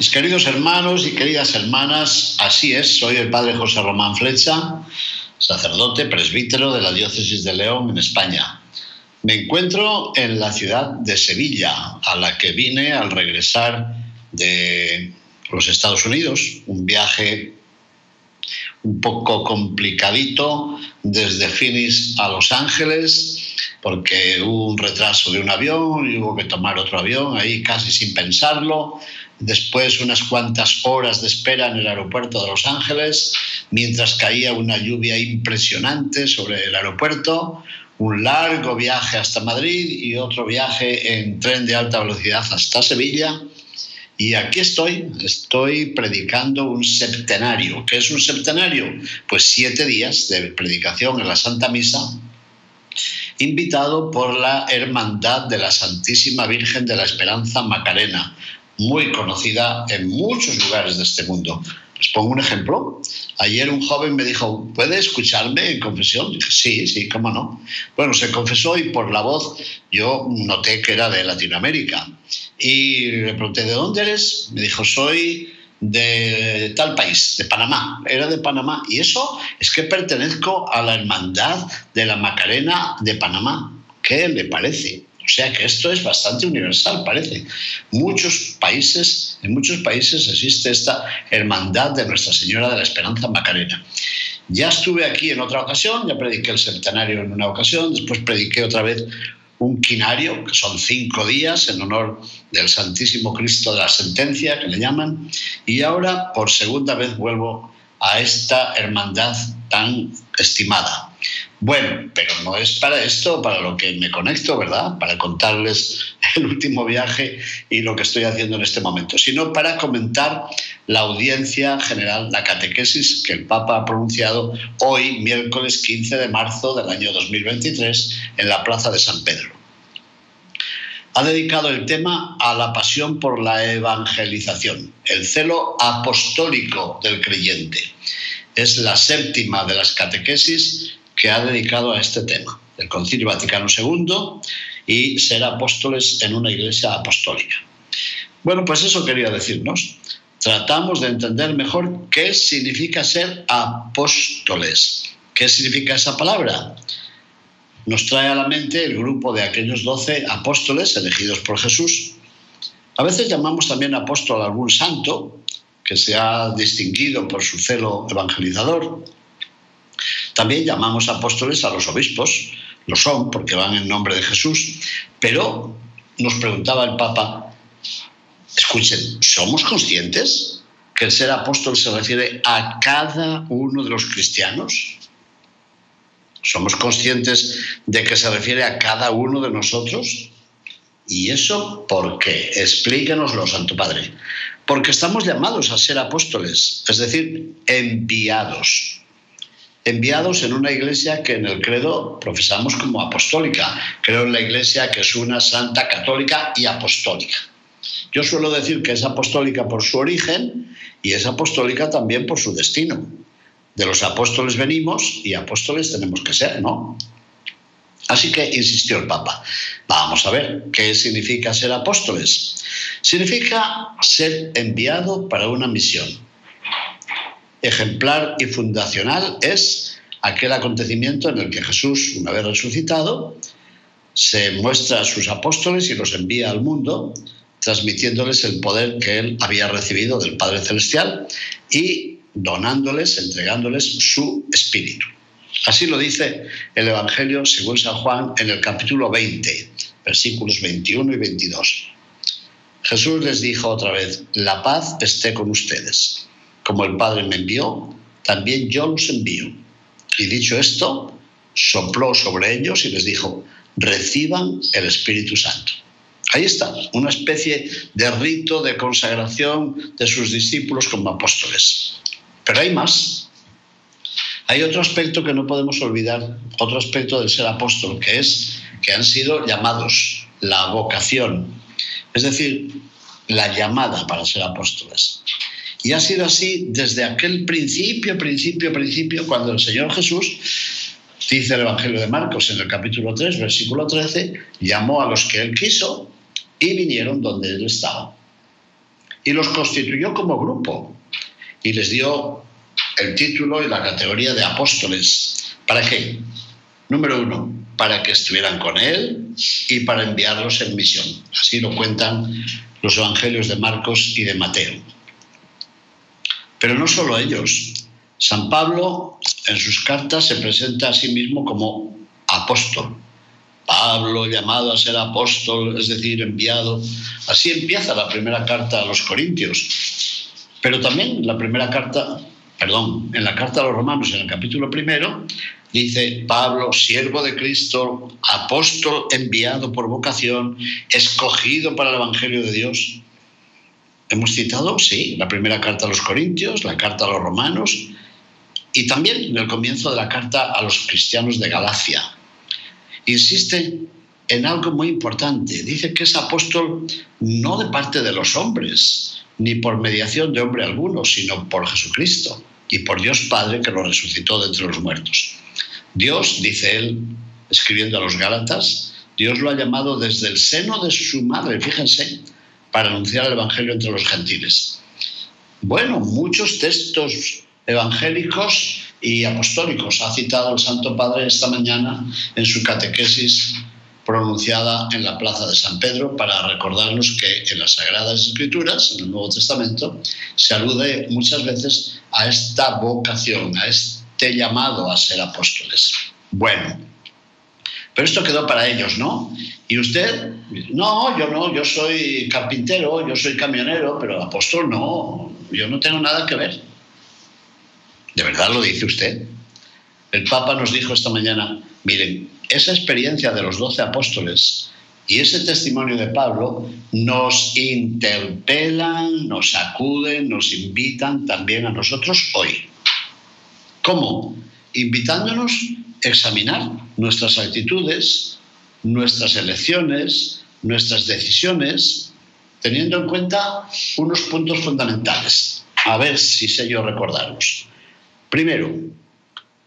Mis queridos hermanos y queridas hermanas, así es, soy el padre José Román Flecha, sacerdote presbítero de la diócesis de León en España. Me encuentro en la ciudad de Sevilla, a la que vine al regresar de los Estados Unidos, un viaje un poco complicadito desde Phoenix a Los Ángeles, porque hubo un retraso de un avión y hubo que tomar otro avión ahí casi sin pensarlo. Después unas cuantas horas de espera en el aeropuerto de Los Ángeles, mientras caía una lluvia impresionante sobre el aeropuerto, un largo viaje hasta Madrid y otro viaje en tren de alta velocidad hasta Sevilla. Y aquí estoy, estoy predicando un septenario. ¿Qué es un septenario? Pues siete días de predicación en la Santa Misa, invitado por la Hermandad de la Santísima Virgen de la Esperanza Macarena, muy conocida en muchos lugares de este mundo. Les pongo un ejemplo. Ayer un joven me dijo, ¿puede escucharme en confesión? Dije, sí, sí, cómo no. Bueno, se confesó y por la voz yo noté que era de Latinoamérica. Y le pregunté, ¿de dónde eres? Me dijo, soy de tal país, de Panamá. Era de Panamá. Y eso es que pertenezco a la hermandad de la Macarena de Panamá. ¿Qué le parece? Sea que esto es bastante universal, parece. Muchos países, en muchos países existe esta hermandad de Nuestra Señora de la Esperanza Macarena. Ya estuve aquí en otra ocasión, ya prediqué el centenario en una ocasión, después prediqué otra vez un quinario, que son cinco días en honor del Santísimo Cristo de la Sentencia, que le llaman, y ahora por segunda vez vuelvo a esta hermandad tan estimada. Bueno, pero no es para esto, para lo que me conecto, ¿verdad? Para contarles el último viaje y lo que estoy haciendo en este momento, sino para comentar la audiencia general, la catequesis que el Papa ha pronunciado hoy, miércoles 15 de marzo del año 2023, en la Plaza de San Pedro. Ha dedicado el tema a la pasión por la evangelización, el celo apostólico del creyente. Es la séptima de las catequesis que ha dedicado a este tema, el Concilio Vaticano II y ser apóstoles en una iglesia apostólica. Bueno, pues eso quería decirnos. Tratamos de entender mejor qué significa ser apóstoles. ¿Qué significa esa palabra? Nos trae a la mente el grupo de aquellos doce apóstoles elegidos por Jesús. A veces llamamos también apóstol a algún santo que se ha distinguido por su celo evangelizador. También llamamos apóstoles a los obispos, lo son porque van en nombre de Jesús, pero nos preguntaba el Papa, escuchen, ¿somos conscientes que el ser apóstol se refiere a cada uno de los cristianos? ¿Somos conscientes de que se refiere a cada uno de nosotros? ¿Y eso por qué? Explíquenoslo, Santo Padre. Porque estamos llamados a ser apóstoles, es decir, enviados enviados en una iglesia que en el credo profesamos como apostólica. Creo en la iglesia que es una santa católica y apostólica. Yo suelo decir que es apostólica por su origen y es apostólica también por su destino. De los apóstoles venimos y apóstoles tenemos que ser, ¿no? Así que insistió el Papa, vamos a ver, ¿qué significa ser apóstoles? Significa ser enviado para una misión ejemplar y fundacional es aquel acontecimiento en el que Jesús, una vez resucitado, se muestra a sus apóstoles y los envía al mundo, transmitiéndoles el poder que él había recibido del Padre Celestial y donándoles, entregándoles su espíritu. Así lo dice el Evangelio según San Juan en el capítulo 20, versículos 21 y 22. Jesús les dijo otra vez, la paz esté con ustedes. Como el Padre me envió, también yo los envío. Y dicho esto, sopló sobre ellos y les dijo, reciban el Espíritu Santo. Ahí está, una especie de rito de consagración de sus discípulos como apóstoles. Pero hay más. Hay otro aspecto que no podemos olvidar, otro aspecto del ser apóstol, que es que han sido llamados, la vocación, es decir, la llamada para ser apóstoles. Y ha sido así desde aquel principio, principio, principio, cuando el Señor Jesús, dice el Evangelio de Marcos en el capítulo 3, versículo 13, llamó a los que él quiso y vinieron donde él estaba. Y los constituyó como grupo y les dio el título y la categoría de apóstoles. ¿Para qué? Número uno, para que estuvieran con él y para enviarlos en misión. Así lo cuentan los evangelios de Marcos y de Mateo. Pero no solo ellos. San Pablo en sus cartas se presenta a sí mismo como apóstol. Pablo llamado a ser apóstol, es decir, enviado. Así empieza la primera carta a los Corintios. Pero también la primera carta, perdón, en la carta a los Romanos, en el capítulo primero, dice Pablo, siervo de Cristo, apóstol enviado por vocación, escogido para el Evangelio de Dios. Hemos citado, sí, la primera carta a los Corintios, la carta a los Romanos y también en el comienzo de la carta a los cristianos de Galacia. Insiste en algo muy importante. Dice que es apóstol no de parte de los hombres, ni por mediación de hombre alguno, sino por Jesucristo y por Dios Padre que lo resucitó de entre los muertos. Dios, dice él, escribiendo a los Gálatas, Dios lo ha llamado desde el seno de su madre, fíjense, para anunciar el Evangelio entre los gentiles. Bueno, muchos textos evangélicos y apostólicos ha citado el Santo Padre esta mañana en su catequesis pronunciada en la Plaza de San Pedro para recordarnos que en las Sagradas Escrituras, en el Nuevo Testamento, se alude muchas veces a esta vocación, a este llamado a ser apóstoles. Bueno, pero esto quedó para ellos, ¿no? Y usted, no, yo no, yo soy carpintero, yo soy camionero, pero apóstol no, yo no tengo nada que ver. ¿De verdad lo dice usted? El Papa nos dijo esta mañana, miren, esa experiencia de los doce apóstoles y ese testimonio de Pablo nos interpelan, nos acuden, nos invitan también a nosotros hoy. ¿Cómo? Invitándonos examinar nuestras actitudes, nuestras elecciones, nuestras decisiones, teniendo en cuenta unos puntos fundamentales. A ver si sé yo recordarlos. Primero,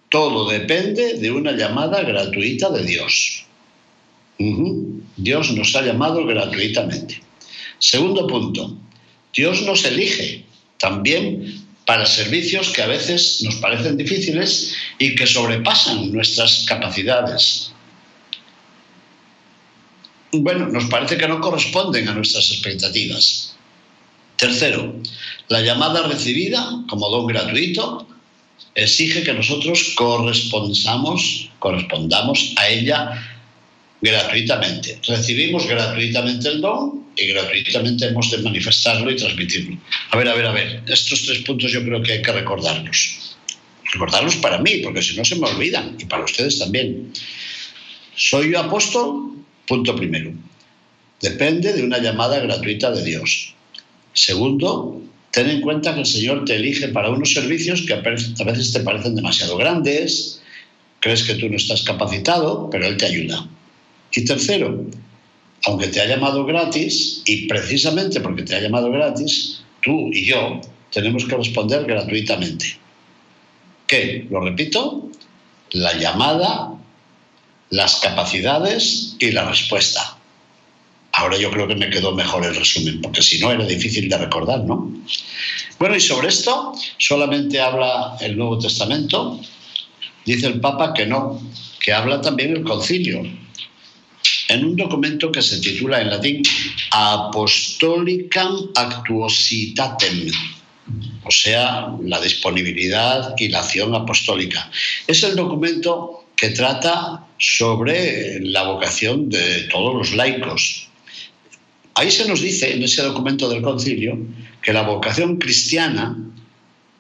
todo depende de una llamada gratuita de Dios. Dios nos ha llamado gratuitamente. Segundo punto, Dios nos elige también para servicios que a veces nos parecen difíciles y que sobrepasan nuestras capacidades bueno, nos parece que no corresponden a nuestras expectativas. Tercero, la llamada recibida como don gratuito exige que nosotros correspondamos, correspondamos a ella gratuitamente. Recibimos gratuitamente el don y gratuitamente hemos de manifestarlo y transmitirlo. A ver, a ver, a ver, estos tres puntos yo creo que hay que recordarlos. Recordarlos para mí, porque si no se me olvidan, y para ustedes también. ¿Soy yo apóstol? Punto primero. Depende de una llamada gratuita de Dios. Segundo, ten en cuenta que el Señor te elige para unos servicios que a veces te parecen demasiado grandes, crees que tú no estás capacitado, pero Él te ayuda. Y tercero, aunque te ha llamado gratis, y precisamente porque te ha llamado gratis, tú y yo tenemos que responder gratuitamente. ¿Qué? Lo repito, la llamada las capacidades y la respuesta. Ahora yo creo que me quedó mejor el resumen, porque si no era difícil de recordar, ¿no? Bueno, y sobre esto solamente habla el Nuevo Testamento. Dice el Papa que no, que habla también el concilio. En un documento que se titula en latín Apostolicam Actuositatem, o sea, la disponibilidad y la acción apostólica. Es el documento que trata sobre la vocación de todos los laicos. Ahí se nos dice, en ese documento del concilio, que la vocación cristiana,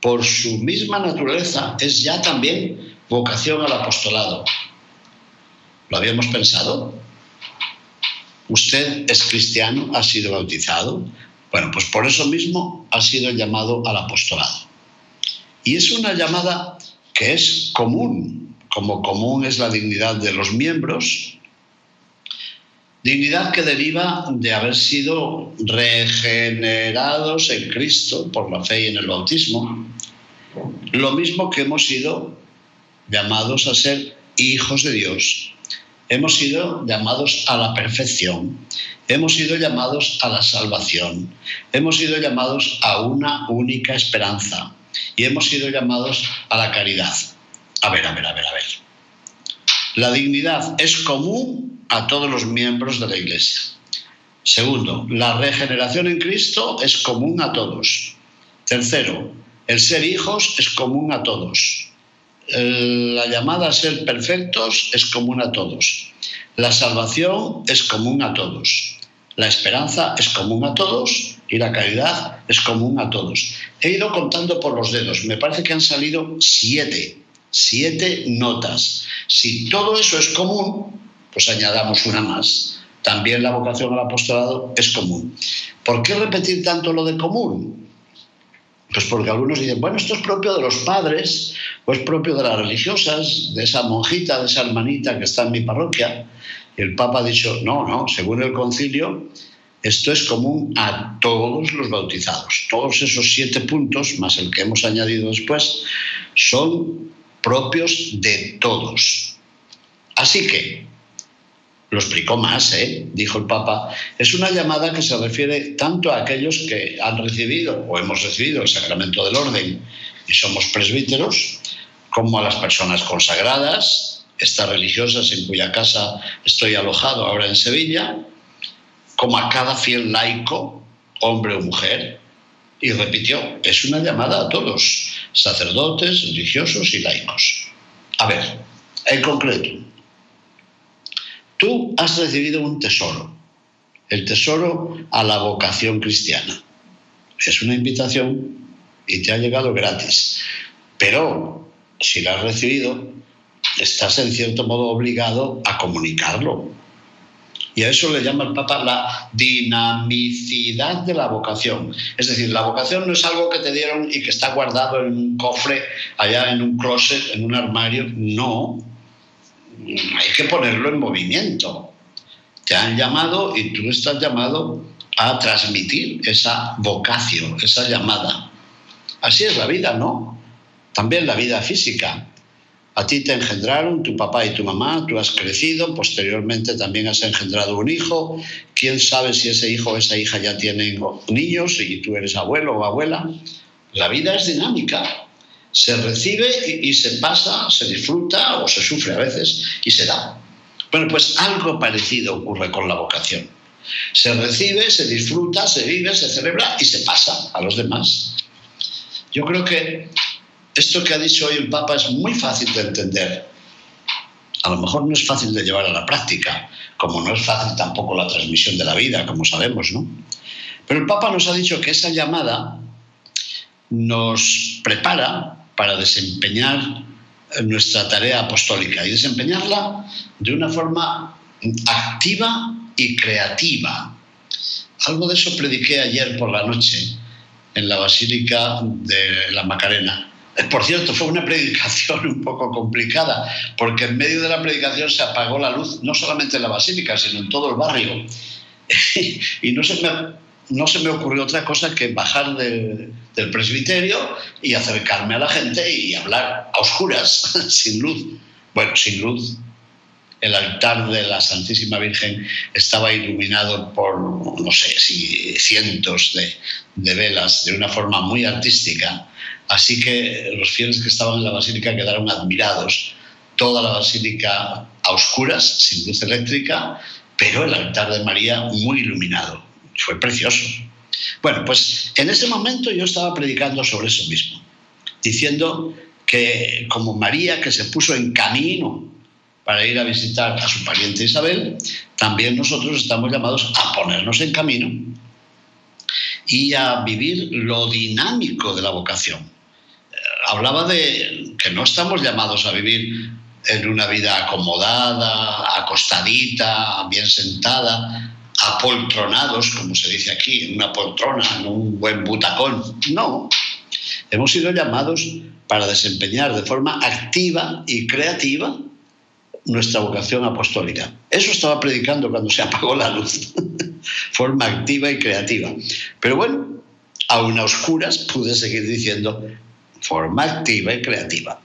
por su misma naturaleza, es ya también vocación al apostolado. ¿Lo habíamos pensado? Usted es cristiano, ha sido bautizado. Bueno, pues por eso mismo ha sido llamado al apostolado. Y es una llamada que es común, como común es la dignidad de los miembros, dignidad que deriva de haber sido regenerados en Cristo por la fe y en el bautismo, lo mismo que hemos sido llamados a ser hijos de Dios, hemos sido llamados a la perfección, hemos sido llamados a la salvación, hemos sido llamados a una única esperanza y hemos sido llamados a la caridad. A ver, a ver, a ver, a ver. La dignidad es común a todos los miembros de la Iglesia. Segundo, la regeneración en Cristo es común a todos. Tercero, el ser hijos es común a todos. La llamada a ser perfectos es común a todos. La salvación es común a todos. La esperanza es común a todos y la caridad es común a todos. He ido contando por los dedos. Me parece que han salido siete, siete notas. Si todo eso es común, pues añadamos una más. También la vocación al apostolado es común. ¿Por qué repetir tanto lo de común? Pues porque algunos dicen, bueno, esto es propio de los padres, o es propio de las religiosas, de esa monjita, de esa hermanita que está en mi parroquia. Y el Papa ha dicho, no, no, según el concilio, esto es común a todos los bautizados. Todos esos siete puntos, más el que hemos añadido después, son propios de todos. Así que, lo explicó más, dijo el Papa, es una llamada que se refiere tanto a aquellos que han recibido o hemos recibido el sacramento del orden y somos presbíteros, como a las personas consagradas, estas religiosas en cuya casa estoy alojado ahora en Sevilla, como a cada fiel laico, hombre o mujer, y repitió, es una llamada a todos, sacerdotes, religiosos y laicos. A ver, en concreto, Tú has recibido un tesoro, el tesoro a la vocación cristiana. Es una invitación y te ha llegado gratis. Pero si la has recibido, estás en cierto modo obligado a comunicarlo. Y a eso le llama el Papa la dinamicidad de la vocación. Es decir, la vocación no es algo que te dieron y que está guardado en un cofre, allá en un closet, en un armario. No, hay que ponerlo en movimiento. Te han llamado y tú estás llamado a transmitir esa vocación, esa llamada. Así es la vida, ¿no? También la vida física. A ti te engendraron tu papá y tu mamá, tú has crecido, posteriormente también has engendrado un hijo. ¿Quién sabe si ese hijo o esa hija ya tienen niños y tú eres abuelo o abuela? La vida es dinámica se recibe y, se pasa, se disfruta o se sufre a veces y se da. Bueno, pues algo parecido ocurre con la vocación. Se recibe, se disfruta, se vive, se celebra y se pasa a los demás. Yo creo que esto que ha dicho hoy el Papa es muy fácil de entender. A lo mejor no es fácil de llevar a la práctica, como no es fácil tampoco la transmisión de la vida, como sabemos, ¿no? Pero el Papa nos ha dicho que esa llamada nos prepara para desempeñar nuestra tarea apostólica y desempeñarla de una forma activa y creativa. Algo de eso prediqué ayer por la noche en la Basílica de la Macarena. Por cierto, fue una predicación un poco complicada, porque en medio de la predicación se apagó la luz, no solamente en la Basílica, sino en todo el barrio. y no se me no se me ocurrió otra cosa que bajar del presbiterio y acercarme a la gente y hablar a oscuras, sin luz. Bueno, sin luz. El altar de la Santísima Virgen estaba iluminado por, no sé, si cientos de, velas de una forma muy artística. Así que los fieles que estaban en la basílica quedaron admirados. Toda la basílica a oscuras, sin luz eléctrica, pero el altar de María muy iluminado fue precioso. Bueno, pues en ese momento yo estaba predicando sobre eso mismo, diciendo que como María que se puso en camino para ir a visitar a su pariente Isabel, también nosotros estamos llamados a ponernos en camino y a vivir lo dinámico de la vocación. Eh, hablaba de que no estamos llamados a vivir en una vida acomodada, acostadita, bien sentada, apoltronados, como se dice aquí, en una poltrona, en un buen butacón. No, hemos sido llamados para desempeñar de forma activa y creativa nuestra vocación apostólica. Eso estaba predicando cuando se apagó la luz, forma activa y creativa. Pero bueno, aún a oscuras pude seguir diciendo forma activa y creativa.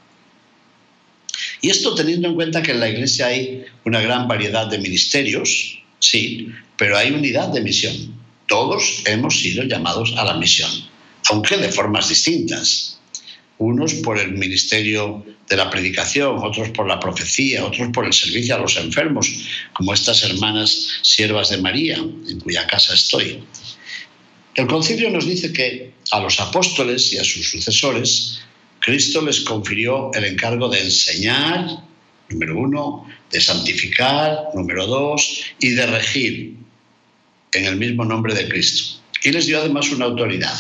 Y esto teniendo en cuenta que en la Iglesia hay una gran variedad de ministerios, sí, pero hay unidad de misión. Todos hemos sido llamados a la misión, aunque de formas distintas unos por el ministerio de la predicación, otros por la profecía, otros por el servicio a los enfermos, como estas hermanas siervas de María, en cuya casa estoy. El concilio nos dice que a los apóstoles y a sus sucesores, Cristo les confirió el encargo de enseñar, número uno, de santificar, número dos, y de regir en el mismo nombre de Cristo. Y les dio además una autoridad.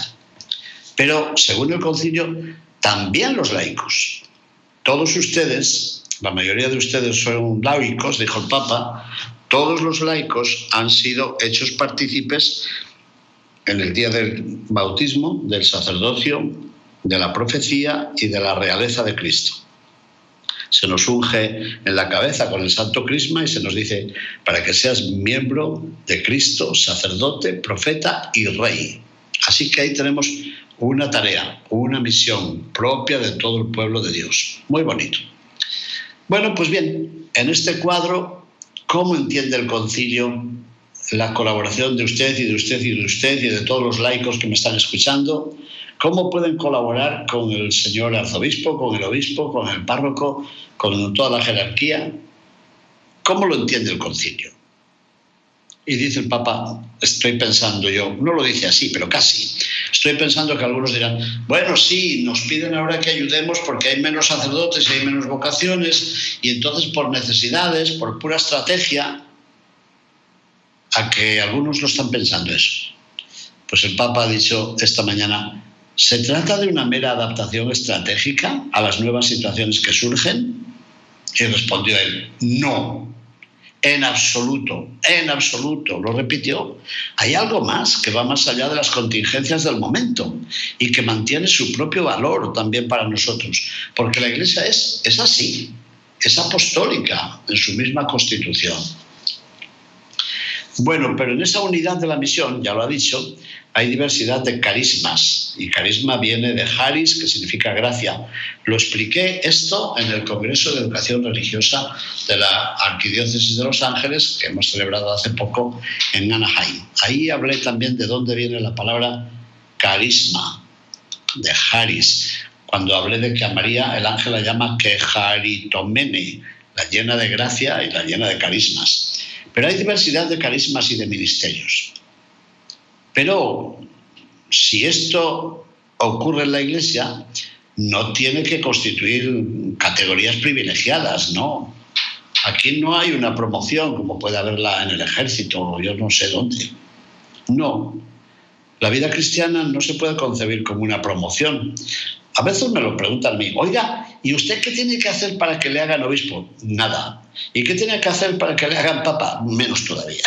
Pero, según el concilio, también los laicos. Todos ustedes, la mayoría de ustedes son laicos, dijo el Papa, todos los laicos han sido hechos partícipes en el día del bautismo, del sacerdocio, de la profecía y de la realeza de Cristo. Se nos unge en la cabeza con el santo crisma y se nos dice, para que seas miembro de Cristo, sacerdote, profeta y rey. Así que ahí tenemos una tarea, una misión propia de todo el pueblo de Dios. Muy bonito. Bueno, pues bien, en este cuadro, ¿cómo entiende el concilio la colaboración de usted y de usted y de usted y de todos los laicos que me están escuchando? ¿Cómo pueden colaborar con el señor arzobispo, con el obispo, con el párroco, con toda la jerarquía? ¿Cómo lo entiende el concilio? Y dice el Papa, estoy pensando yo, no lo dice así, pero casi, estoy pensando que algunos dirán, bueno, sí, nos piden ahora que ayudemos porque hay menos sacerdotes y hay menos vocaciones, y entonces por necesidades, por pura estrategia, a que algunos lo están pensando eso. Pues el Papa ha dicho esta mañana, ¿se trata de una mera adaptación estratégica a las nuevas situaciones que surgen? Y respondió él, no, en absoluto, en absoluto, lo repitió. Hay algo más que va más allá de las contingencias del momento y que mantiene su propio valor también para nosotros, porque la Iglesia es, es así, es apostólica en su misma constitución. Bueno, pero en esa unidad de la misión, ya lo ha dicho, hay diversidad de carismas y carisma viene de haris, que significa gracia. Lo expliqué esto en el Congreso de Educación Religiosa de la Arquidiócesis de Los Ángeles, que hemos celebrado hace poco en Anaheim. Ahí hablé también de dónde viene la palabra carisma, de haris, cuando hablé de que a María el ángel la llama quejaritomene, la llena de gracia y la llena de carismas. Pero hay diversidad de carismas y de ministerios. Pero si esto ocurre en la Iglesia, no tiene que constituir categorías privilegiadas, ¿no? Aquí no hay una promoción como puede haberla en el ejército o yo no sé dónde. No. La vida cristiana no se puede concebir como una promoción. A veces me lo preguntan a mí, oiga, ¿y usted qué tiene que hacer para que le hagan obispo? Nada. ¿Y qué tiene que hacer para que le hagan papa? Menos todavía.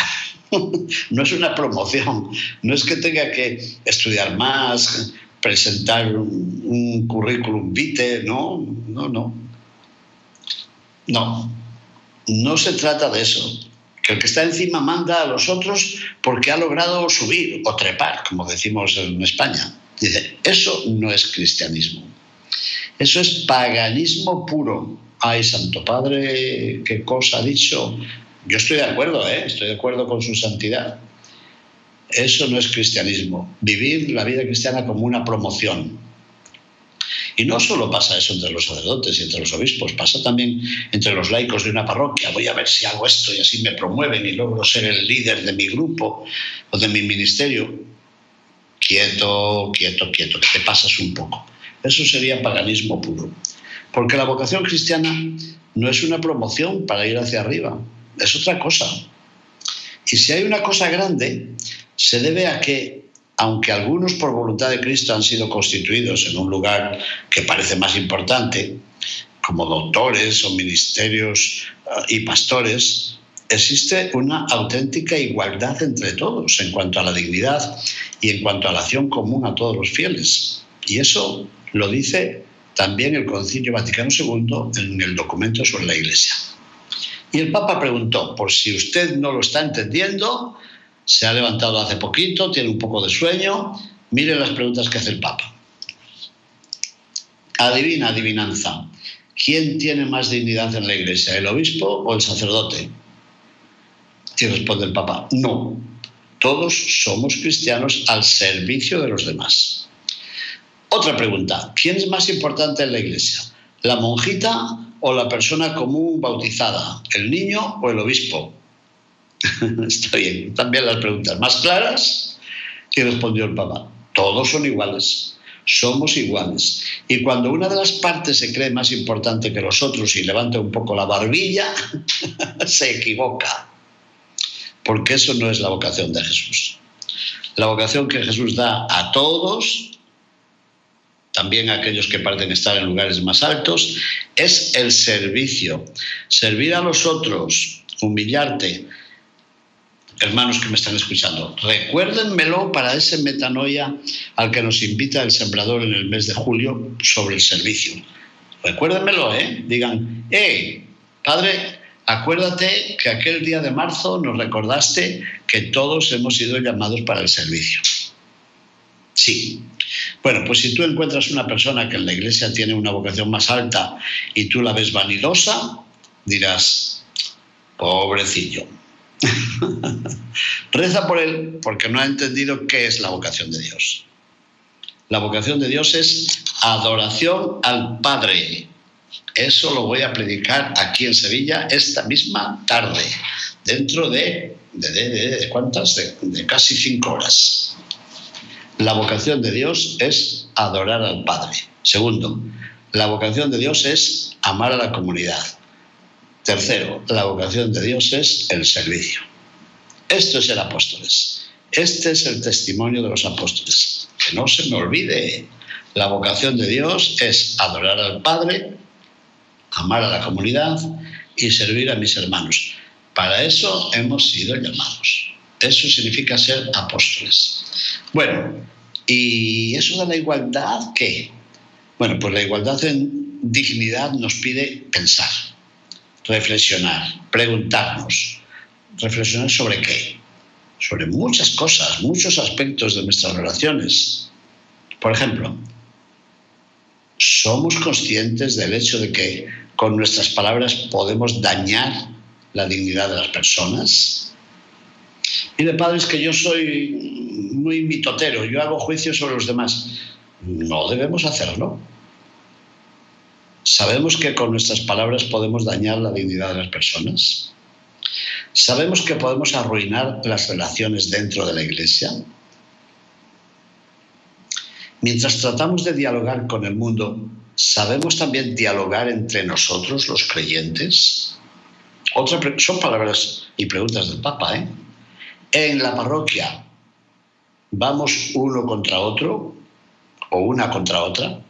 no es una promoción, no es que tenga que estudiar más, presentar un, currículum vitae, no, no, no. No, no se trata de eso. Que el que está encima manda a los otros porque ha logrado subir o trepar, como decimos en España. Dice, eso no es cristianismo. Eso es paganismo puro. Ay, Santo Padre, qué cosa ha dicho. Yo estoy de acuerdo, ¿eh? estoy de acuerdo con su santidad. Eso no es cristianismo. Vivir la vida cristiana como una promoción. Y no solo pasa eso entre los sacerdotes y entre los obispos, pasa también entre los laicos de una parroquia. Voy a ver si hago esto y así me promueven y logro ser el líder de mi grupo o de mi ministerio. Quieto, quieto, quieto, que te pasas un poco. Eso sería paganismo puro. Porque la vocación cristiana no es una promoción para ir hacia arriba, es otra cosa. Y si hay una cosa grande, se debe a que, aunque algunos por voluntad de Cristo han sido constituidos en un lugar que parece más importante, como doctores o ministerios eh, y pastores, existe una auténtica igualdad entre todos en cuanto a la dignidad y en cuanto a la acción común a todos los fieles. Y eso lo dice también el Concilio Vaticano II en el documento sobre la Iglesia. Y el Papa preguntó, por si usted no lo está entendiendo, se ha levantado hace poquito, tiene un poco de sueño, mire las preguntas que hace el Papa. Adivina, adivinanza. ¿Quién tiene más dignidad en la iglesia, el obispo o el sacerdote? Y responde el Papa, no, todos somos cristianos al servicio de los demás. Otra pregunta, ¿quién es más importante en la iglesia? ¿La monjita o la persona común bautizada? ¿El niño o el obispo? Está bien, también las preguntas más claras. Y respondió el Papa, todos son iguales somos iguales. Y cuando una de las partes se cree más importante que los otros y levanta un poco la barbilla, se equivoca. Porque eso no es la vocación de Jesús. La vocación que Jesús da a todos, también aquellos que parecen estar en lugares más altos, es el servicio. Servir a los otros, humillarte, hermanos que me están escuchando, recuérdenmelo para ese metanoia al que nos invita el sembrador en el mes de julio sobre el servicio. Recuérdenmelo, ¿eh? Digan, eh, padre, acuérdate que aquel día de marzo nos recordaste que todos hemos sido llamados para el servicio. Sí. Bueno, pues si tú encuentras una persona que en la iglesia tiene una vocación más alta y tú la ves vanidosa, dirás, pobrecillo, Reza por él porque no ha entendido qué es la vocación de Dios. La vocación de Dios es adoración al Padre. Eso lo voy a predicar aquí en Sevilla esta misma tarde, dentro de, de, ¿cuántas? de casi cinco horas. La vocación de Dios es adorar al Padre. Segundo, la vocación de Dios es amar a la comunidad. Tercero, la vocación de Dios es el servicio. Esto es el apóstoles. Este es el testimonio de los apóstoles. Que no se me olvide, la vocación de Dios es adorar al Padre, amar a la comunidad y servir a mis hermanos. Para eso hemos sido llamados. Eso significa ser apóstoles. Bueno, ¿y eso de la igualdad qué? Bueno, pues la igualdad en dignidad nos pide pensar reflexionar, preguntarnos. ¿Reflexionar sobre qué? Sobre muchas cosas, muchos aspectos de nuestras relaciones. Por ejemplo, ¿somos conscientes del hecho de que con nuestras palabras podemos dañar la dignidad de las personas? Mire, padre, es que yo soy muy mitotero, yo hago juicios sobre los demás. No debemos hacerlo. ¿Sabemos que con nuestras palabras podemos dañar la dignidad de las personas? ¿Sabemos que podemos arruinar las relaciones dentro de la iglesia? Mientras tratamos de dialogar con el mundo, ¿sabemos también dialogar entre nosotros, los creyentes? Otra son palabras y preguntas del Papa. ¿eh? En la parroquia, ¿vamos uno contra otro o una contra otra?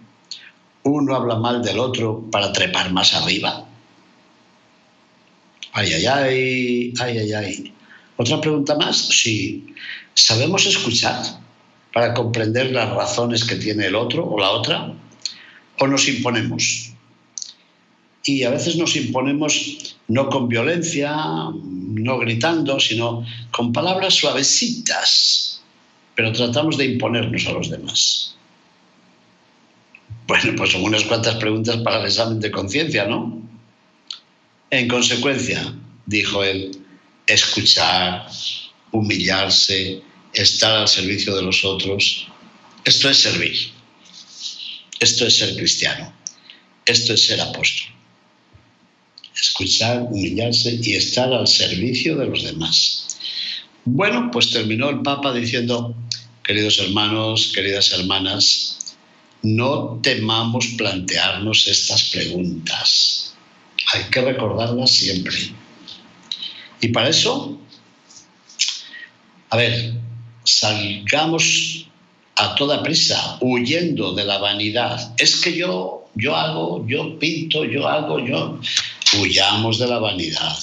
uno habla mal del otro para trepar más arriba? Ay, ay, ay, ay, ay, ay. Otra pregunta más, si sabemos escuchar para comprender las razones que tiene el otro o la otra, o nos imponemos. Y a veces nos imponemos no con violencia, no gritando, sino con palabras suavecitas, pero tratamos de imponernos a los demás. Bueno, pues son unas cuantas preguntas para el examen de conciencia, ¿no? En consecuencia, dijo él, escuchar, humillarse, estar al servicio de los otros, esto es servir, esto es ser cristiano, esto es ser apóstol. Escuchar, humillarse y estar al servicio de los demás. Bueno, pues terminó el Papa diciendo, queridos hermanos, queridas hermanas, no temamos plantearnos estas preguntas. Hay que recordarlas siempre. Y para eso, a ver, salgamos a toda prisa, huyendo de la vanidad. Es que yo, yo hago, yo pinto, yo hago, yo. Huyamos de la vanidad.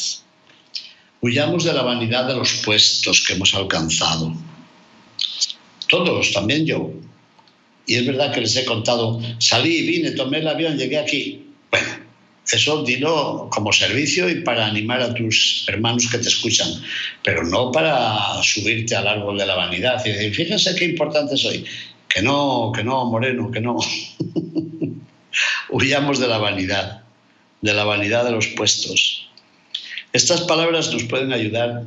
Huyamos de la vanidad de los puestos que hemos alcanzado. Todos, también yo. Y es verdad que les he contado, salí, vine, tomé el avión, llegué aquí. Bueno, eso dilo como servicio y para animar a tus hermanos que te escuchan, pero no para subirte al árbol de la vanidad y decir, fíjense qué importante soy. Que no, que no, Moreno, que no. Huyamos de la vanidad, de la vanidad de los puestos. Estas palabras nos pueden ayudar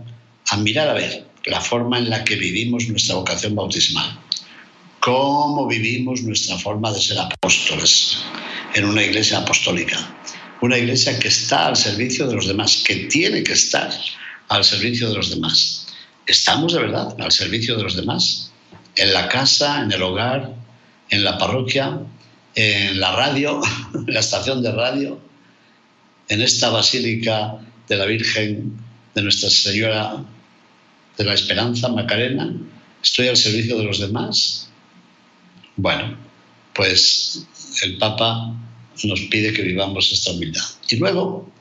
a mirar a ver la forma en la que vivimos nuestra vocación bautismal cómo vivimos nuestra forma de ser apóstoles en una iglesia apostólica. Una iglesia que está al servicio de los demás, que tiene que estar al servicio de los demás. ¿Estamos de verdad al servicio de los demás? En la casa, en el hogar, en la parroquia, en la radio, en la estación de radio, en esta basílica de la Virgen de Nuestra Señora de la Esperanza, Macarena. ¿Estoy al servicio de los demás? Bueno, pues el Papa nos pide que vivamos esta humildad. Y luego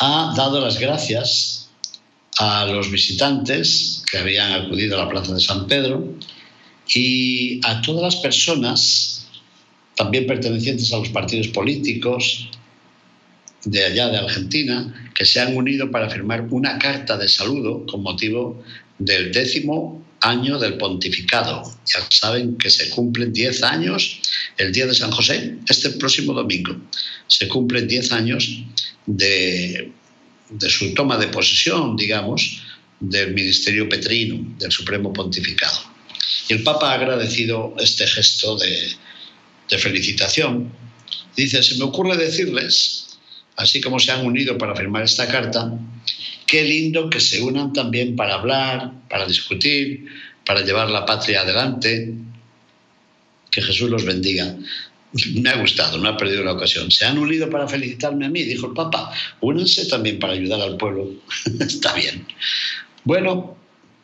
ha dado las gracias a los visitantes que habían acudido a la Plaza de San Pedro y a todas las personas, también pertenecientes a los partidos políticos de allá de Argentina, que se han unido para firmar una carta de saludo con motivo del décimo año del pontificado. Ya saben que se cumplen 10 años el día de San José, este próximo domingo. Se cumplen 10 años de, de su toma de posesión, digamos, del ministerio petrino, del Supremo Pontificado. Y el Papa ha agradecido este gesto de, de felicitación. Dice, se me ocurre decirles, así como se han unido para firmar esta carta, qué lindo que se unan también para hablar, para discutir, para llevar la patria adelante. Que Jesús los bendiga. Me ha gustado, no ha perdido la ocasión. Se han unido para felicitarme a mí, dijo el Papa. Únanse también para ayudar al pueblo. Está bien. Bueno,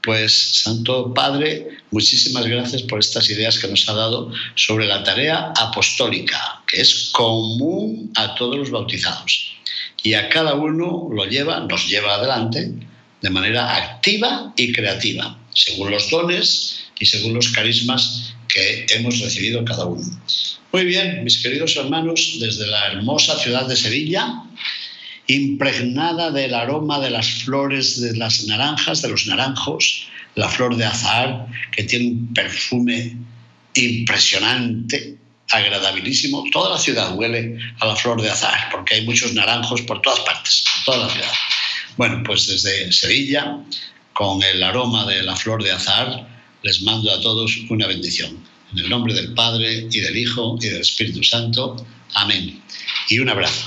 pues Santo Padre, muchísimas gracias por estas ideas que nos ha dado sobre la tarea apostólica, que es común a todos los bautizados y a cada uno lo lleva, nos lleva adelante de manera activa y creativa, según los dones y según los carismas que hemos recibido cada uno. Muy bien, mis queridos hermanos, desde la hermosa ciudad de Sevilla, impregnada del aroma de las flores de las naranjas, de los naranjos, la flor de azahar, que tiene un perfume impresionante, agradabilísimo. Toda la ciudad huele a la flor de azahar, porque hay muchos naranjos por todas partes, toda la ciudad. Bueno, pues desde Sevilla, con el aroma de la flor de azahar, les mando a todos una bendición. En el nombre del Padre y del Hijo y del Espíritu Santo. Amén. Y un abrazo.